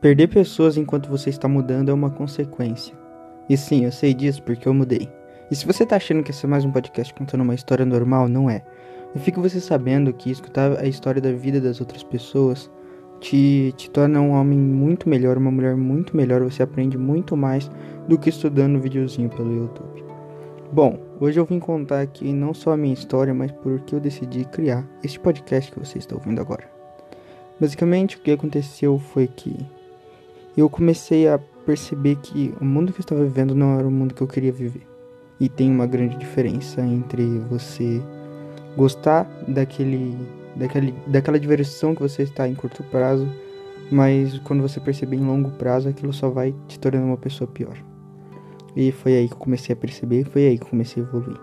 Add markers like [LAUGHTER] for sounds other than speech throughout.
Perder pessoas enquanto você está mudando é uma consequência. E sim, eu sei disso porque eu mudei. E se você está achando que esse é mais um podcast contando uma história normal, não é. E fique você sabendo que escutar a história da vida das outras pessoas te, te torna um homem muito melhor, uma mulher muito melhor. Você aprende muito mais do que estudando videozinho pelo YouTube. Bom, hoje eu vim contar aqui não só a minha história, mas por que eu decidi criar este podcast que você está ouvindo agora. Basicamente, o que aconteceu foi que eu comecei a perceber que o mundo que eu estava vivendo não era o mundo que eu queria viver. E tem uma grande diferença entre você gostar daquele, daquele, daquela diversão que você está em curto prazo, mas quando você perceber em longo prazo, aquilo só vai te tornando uma pessoa pior. E foi aí que eu comecei a perceber, foi aí que eu comecei a evoluir.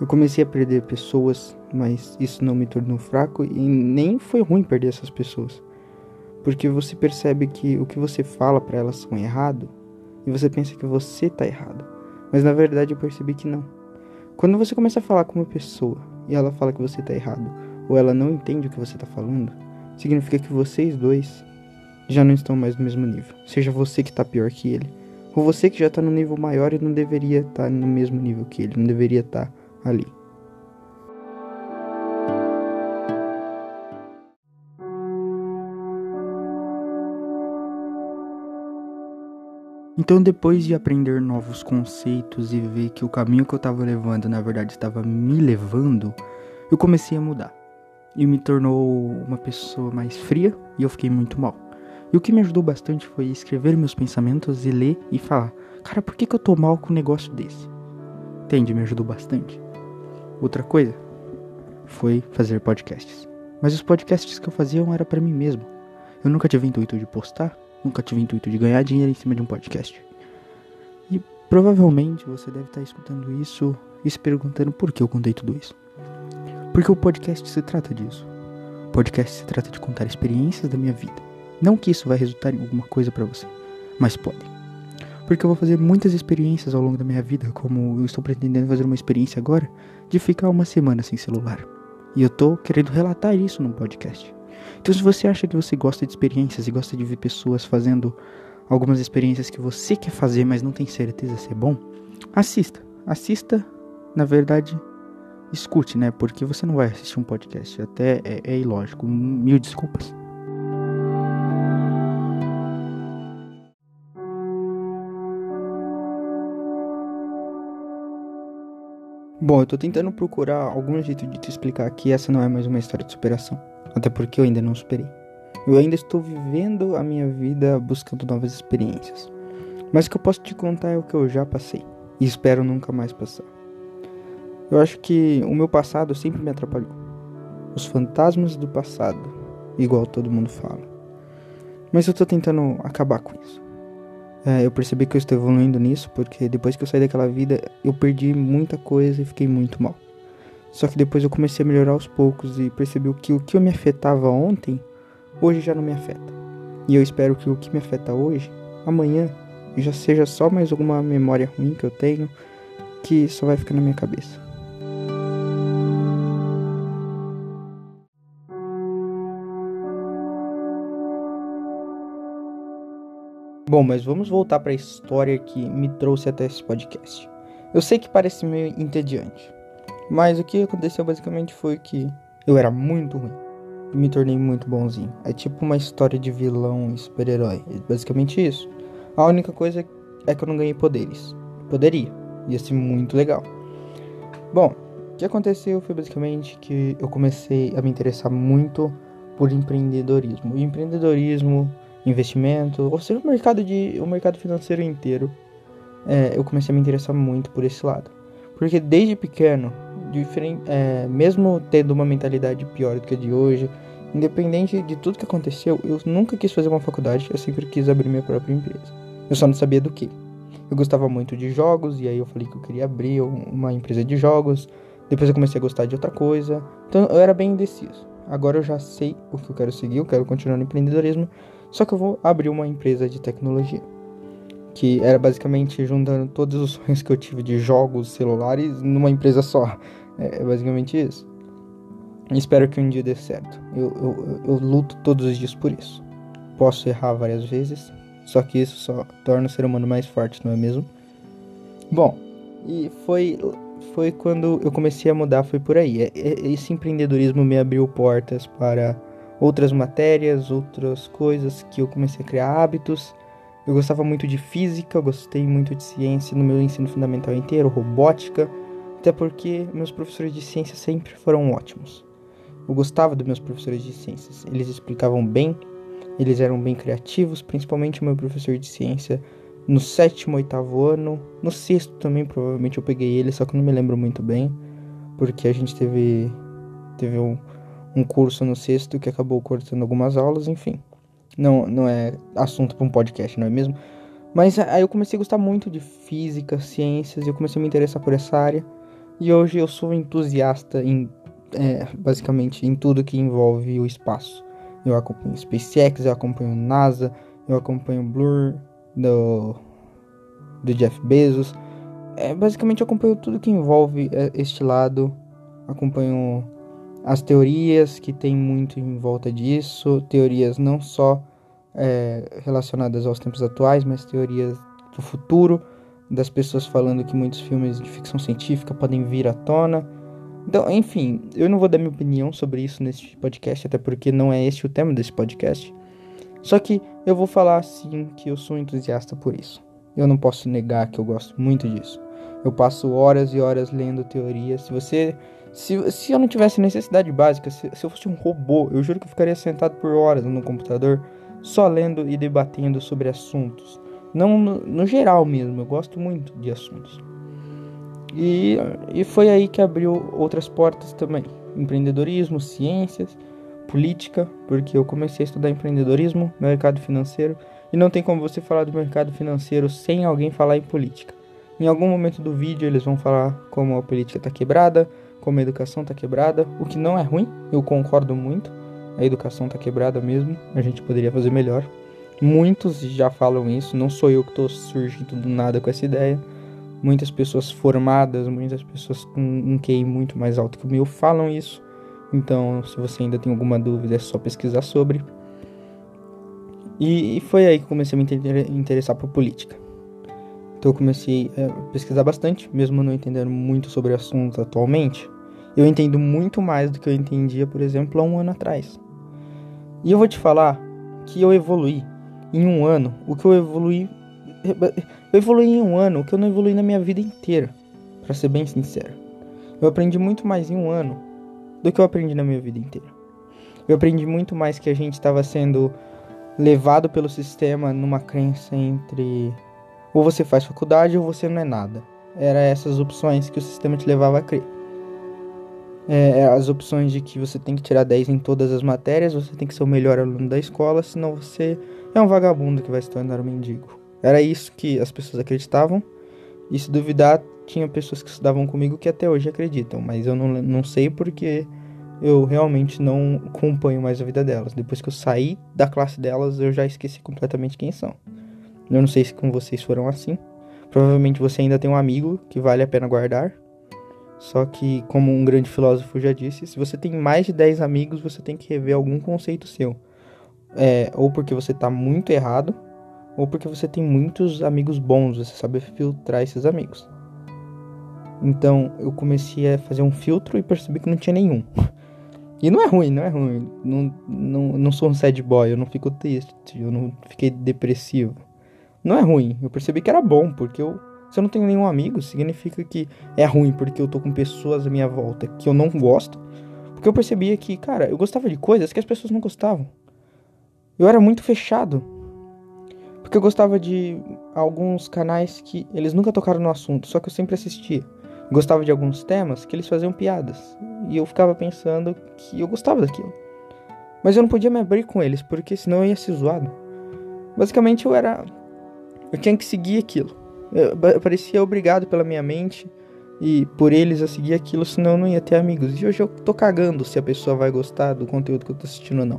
Eu comecei a perder pessoas, mas isso não me tornou fraco e nem foi ruim perder essas pessoas. Porque você percebe que o que você fala para elas são errado e você pensa que você tá errado. Mas na verdade eu percebi que não. Quando você começa a falar com uma pessoa e ela fala que você tá errado, ou ela não entende o que você tá falando, significa que vocês dois já não estão mais no mesmo nível. Seja você que tá pior que ele, ou você que já tá no nível maior e não deveria estar tá no mesmo nível que ele, não deveria estar tá ali. Então, depois de aprender novos conceitos e ver que o caminho que eu estava levando, na verdade, estava me levando, eu comecei a mudar. E me tornou uma pessoa mais fria e eu fiquei muito mal. E o que me ajudou bastante foi escrever meus pensamentos e ler e falar: Cara, por que, que eu tô mal com um negócio desse? Entende? Me ajudou bastante. Outra coisa foi fazer podcasts. Mas os podcasts que eu fazia não era para mim mesmo. Eu nunca tive intuito de postar, Nunca tive intuito de ganhar dinheiro em cima de um podcast. E provavelmente você deve estar escutando isso e se perguntando por que eu contei tudo isso. Porque o podcast se trata disso. O podcast se trata de contar experiências da minha vida. Não que isso vai resultar em alguma coisa para você, mas pode. Porque eu vou fazer muitas experiências ao longo da minha vida, como eu estou pretendendo fazer uma experiência agora de ficar uma semana sem celular. E eu tô querendo relatar isso num podcast. Então, se você acha que você gosta de experiências e gosta de ver pessoas fazendo algumas experiências que você quer fazer, mas não tem certeza se é bom, assista. Assista, na verdade, escute, né? Porque você não vai assistir um podcast. Até é, é ilógico. Mil desculpas. Bom, eu tô tentando procurar algum jeito de te explicar que essa não é mais uma história de superação. Até porque eu ainda não superei. Eu ainda estou vivendo a minha vida buscando novas experiências. Mas o que eu posso te contar é o que eu já passei. E espero nunca mais passar. Eu acho que o meu passado sempre me atrapalhou. Os fantasmas do passado, igual todo mundo fala. Mas eu tô tentando acabar com isso. É, eu percebi que eu estou evoluindo nisso porque depois que eu saí daquela vida eu perdi muita coisa e fiquei muito mal. Só que depois eu comecei a melhorar aos poucos e percebi que o que me afetava ontem, hoje já não me afeta. E eu espero que o que me afeta hoje, amanhã, já seja só mais alguma memória ruim que eu tenho, que só vai ficar na minha cabeça. Bom, mas vamos voltar para a história que me trouxe até esse podcast. Eu sei que parece meio entediante, mas o que aconteceu basicamente foi que eu era muito ruim e me tornei muito bonzinho. É tipo uma história de vilão e super-herói. É basicamente isso. A única coisa é que eu não ganhei poderes. Poderia. Ia ser muito legal. Bom, o que aconteceu foi basicamente que eu comecei a me interessar muito por empreendedorismo. E empreendedorismo, investimento, ou seja, o mercado de o mercado financeiro inteiro. É, eu comecei a me interessar muito por esse lado. Porque desde pequeno é, mesmo tendo uma mentalidade pior do que a de hoje, independente de tudo que aconteceu, eu nunca quis fazer uma faculdade, eu sempre quis abrir minha própria empresa. Eu só não sabia do que. Eu gostava muito de jogos, e aí eu falei que eu queria abrir uma empresa de jogos. Depois eu comecei a gostar de outra coisa. Então eu era bem indeciso. Agora eu já sei o que eu quero seguir, eu quero continuar no empreendedorismo, só que eu vou abrir uma empresa de tecnologia. Que era basicamente juntando todos os sonhos que eu tive de jogos, celulares, numa empresa só. É, é basicamente isso. Espero que um dia dê certo. Eu, eu, eu luto todos os dias por isso. posso errar várias vezes, só que isso só torna o ser humano mais forte, não é mesmo? Bom, e foi foi quando eu comecei a mudar, foi por aí. É, é, esse empreendedorismo me abriu portas para outras matérias, outras coisas que eu comecei a criar hábitos. Eu gostava muito de física, eu gostei muito de ciência no meu ensino fundamental inteiro, robótica, até porque meus professores de ciência sempre foram ótimos. Eu gostava dos meus professores de ciências, eles explicavam bem, eles eram bem criativos, principalmente o meu professor de ciência no sétimo, oitavo ano. No sexto também, provavelmente eu peguei ele, só que eu não me lembro muito bem. Porque a gente teve, teve um, um curso no sexto que acabou cortando algumas aulas, enfim. Não, não é assunto para um podcast, não é mesmo? Mas aí eu comecei a gostar muito de física, ciências, e eu comecei a me interessar por essa área. E hoje eu sou entusiasta em, é, basicamente, em tudo que envolve o espaço. Eu acompanho SpaceX, eu acompanho NASA, eu acompanho Blur, do, do Jeff Bezos. É, basicamente acompanho tudo que envolve é, este lado. Acompanho as teorias que tem muito em volta disso. Teorias não só é, relacionadas aos tempos atuais, mas teorias do futuro. Das pessoas falando que muitos filmes de ficção científica podem vir à tona. Então, enfim, eu não vou dar minha opinião sobre isso nesse podcast, até porque não é este o tema desse podcast. Só que eu vou falar sim que eu sou entusiasta por isso. Eu não posso negar que eu gosto muito disso. Eu passo horas e horas lendo teorias. Se você. Se, se eu não tivesse necessidade básica, se, se eu fosse um robô, eu juro que eu ficaria sentado por horas no computador só lendo e debatendo sobre assuntos. Não no, no geral mesmo, eu gosto muito de assuntos. E, e foi aí que abriu outras portas também: empreendedorismo, ciências política, porque eu comecei a estudar empreendedorismo, mercado financeiro, e não tem como você falar do mercado financeiro sem alguém falar em política. Em algum momento do vídeo eles vão falar como a política está quebrada, como a educação está quebrada, o que não é ruim, eu concordo muito. A educação está quebrada mesmo, a gente poderia fazer melhor. Muitos já falam isso, não sou eu que estou surgindo do nada com essa ideia. Muitas pessoas formadas, muitas pessoas com um QI muito mais alto que o meu falam isso. Então, se você ainda tem alguma dúvida, é só pesquisar sobre. E, e foi aí que comecei a me interessar por política. Então, eu comecei a pesquisar bastante, mesmo não entendendo muito sobre o assunto atualmente. Eu entendo muito mais do que eu entendia, por exemplo, há um ano atrás. E eu vou te falar que eu evolui em um ano o que eu evolui. Eu evolui em um ano o que eu não evolui na minha vida inteira, para ser bem sincero. Eu aprendi muito mais em um ano do que eu aprendi na minha vida inteira. Eu aprendi muito mais que a gente estava sendo levado pelo sistema numa crença entre ou você faz faculdade ou você não é nada. Era essas opções que o sistema te levava a crer. É, é as opções de que você tem que tirar 10 em todas as matérias, você tem que ser o melhor aluno da escola, senão você é um vagabundo que vai se tornar um mendigo. Era isso que as pessoas acreditavam. E se duvidar, tinha pessoas que estudavam comigo que até hoje acreditam, mas eu não, não sei porque eu realmente não acompanho mais a vida delas. Depois que eu saí da classe delas, eu já esqueci completamente quem são. Eu não sei se com vocês foram assim. Provavelmente você ainda tem um amigo que vale a pena guardar. Só que, como um grande filósofo já disse, se você tem mais de 10 amigos, você tem que rever algum conceito seu. É, ou porque você está muito errado, ou porque você tem muitos amigos bons, você sabe filtrar esses amigos. Então eu comecei a fazer um filtro e percebi que não tinha nenhum. [LAUGHS] E não é ruim, não é ruim. Não, não, não sou um sad boy, eu não fico triste, eu não fiquei depressivo. Não é ruim, eu percebi que era bom, porque eu, se eu não tenho nenhum amigo, significa que é ruim, porque eu tô com pessoas à minha volta que eu não gosto. Porque eu percebia que, cara, eu gostava de coisas que as pessoas não gostavam. Eu era muito fechado. Porque eu gostava de alguns canais que eles nunca tocaram no assunto, só que eu sempre assistia gostava de alguns temas que eles faziam piadas. E eu ficava pensando que eu gostava daquilo. Mas eu não podia me abrir com eles, porque senão eu ia ser zoado. Basicamente eu era. Eu tinha que seguir aquilo. Eu parecia obrigado pela minha mente e por eles a seguir aquilo, senão eu não ia ter amigos. E hoje eu tô cagando se a pessoa vai gostar do conteúdo que eu tô assistindo ou não.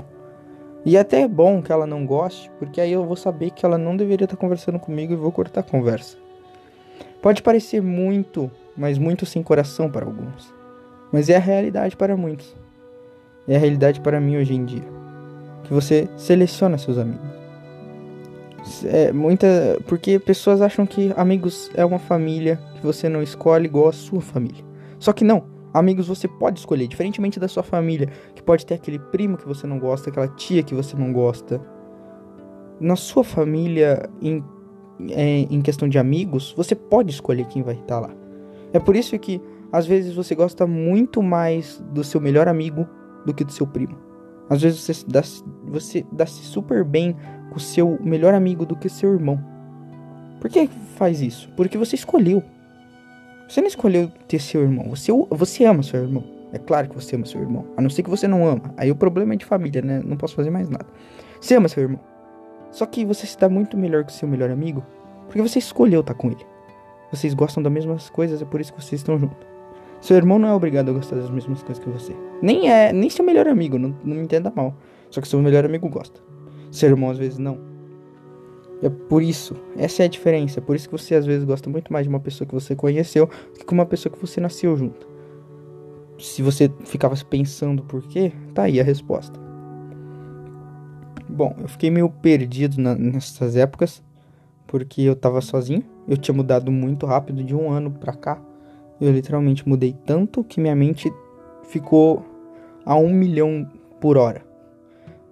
E até é bom que ela não goste, porque aí eu vou saber que ela não deveria estar conversando comigo e vou cortar a conversa. Pode parecer muito mas muito sem coração para alguns. Mas é a realidade para muitos. É a realidade para mim hoje em dia. que você seleciona seus amigos. É, muita, porque pessoas acham que amigos é uma família que você não escolhe igual a sua família. Só que não. Amigos você pode escolher, diferentemente da sua família, que pode ter aquele primo que você não gosta, aquela tia que você não gosta. Na sua família, em, é, em questão de amigos, você pode escolher quem vai estar lá. É por isso que às vezes você gosta muito mais do seu melhor amigo do que do seu primo. Às vezes você dá, você dá -se super bem com o seu melhor amigo do que seu irmão. Por que faz isso? Porque você escolheu. Você não escolheu ter seu irmão. Você, você ama seu irmão. É claro que você ama seu irmão. A não ser que você não ama. Aí o problema é de família, né? Não posso fazer mais nada. Você ama seu irmão. Só que você se dá muito melhor que seu melhor amigo porque você escolheu estar com ele. Vocês gostam das mesmas coisas, é por isso que vocês estão juntos. Seu irmão não é obrigado a gostar das mesmas coisas que você. Nem é, nem seu melhor amigo, não, não me entenda mal. Só que seu melhor amigo gosta. Seu irmão às vezes não. É por isso, essa é a diferença. É por isso que você às vezes gosta muito mais de uma pessoa que você conheceu do que uma pessoa que você nasceu junto. Se você ficava pensando por quê, tá aí a resposta. Bom, eu fiquei meio perdido na, nessas épocas, porque eu tava sozinho. Eu tinha mudado muito rápido de um ano pra cá. Eu literalmente mudei tanto que minha mente ficou a um milhão por hora.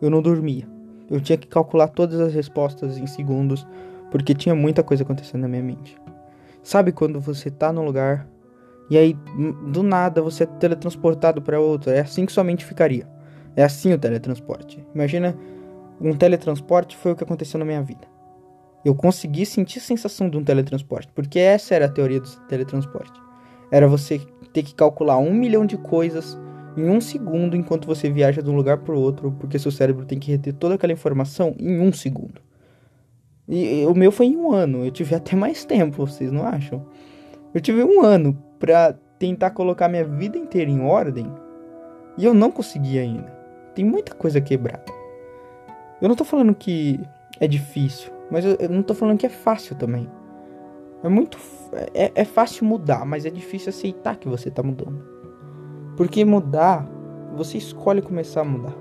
Eu não dormia. Eu tinha que calcular todas as respostas em segundos, porque tinha muita coisa acontecendo na minha mente. Sabe quando você tá num lugar e aí do nada você é teletransportado para outro? É assim que sua mente ficaria. É assim o teletransporte. Imagina um teletransporte foi o que aconteceu na minha vida. Eu consegui sentir a sensação de um teletransporte, porque essa era a teoria do teletransporte era você ter que calcular um milhão de coisas em um segundo enquanto você viaja de um lugar para o outro, porque seu cérebro tem que reter toda aquela informação em um segundo. E, e o meu foi em um ano, eu tive até mais tempo, vocês não acham? Eu tive um ano para tentar colocar minha vida inteira em ordem e eu não consegui ainda. Tem muita coisa quebrada. Eu não tô falando que é difícil, mas eu, eu não tô falando que é fácil também. É muito. É, é fácil mudar, mas é difícil aceitar que você tá mudando. Porque mudar, você escolhe começar a mudar.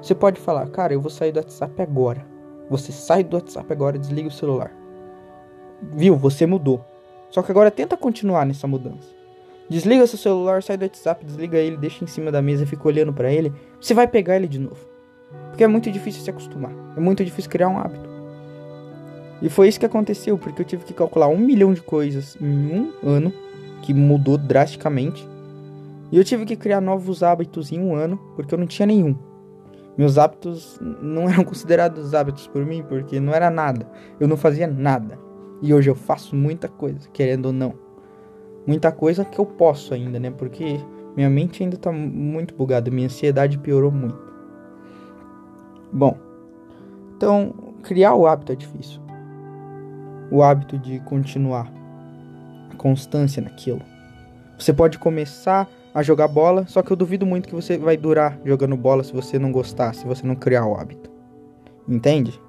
Você pode falar, cara, eu vou sair do WhatsApp agora. Você sai do WhatsApp agora, desliga o celular. Viu? Você mudou. Só que agora tenta continuar nessa mudança. Desliga seu celular, sai do WhatsApp, desliga ele, deixa em cima da mesa fica olhando para ele. Você vai pegar ele de novo. Porque é muito difícil se acostumar. É muito difícil criar um hábito. E foi isso que aconteceu, porque eu tive que calcular um milhão de coisas em um ano, que mudou drasticamente. E eu tive que criar novos hábitos em um ano, porque eu não tinha nenhum. Meus hábitos não eram [LAUGHS] considerados hábitos por mim, porque não era nada. Eu não fazia nada. E hoje eu faço muita coisa, querendo ou não. Muita coisa que eu posso ainda, né? Porque minha mente ainda tá muito bugada, minha ansiedade piorou muito. Bom, então criar o hábito é difícil o hábito de continuar, a constância naquilo. Você pode começar a jogar bola, só que eu duvido muito que você vai durar jogando bola se você não gostar, se você não criar o hábito. Entende?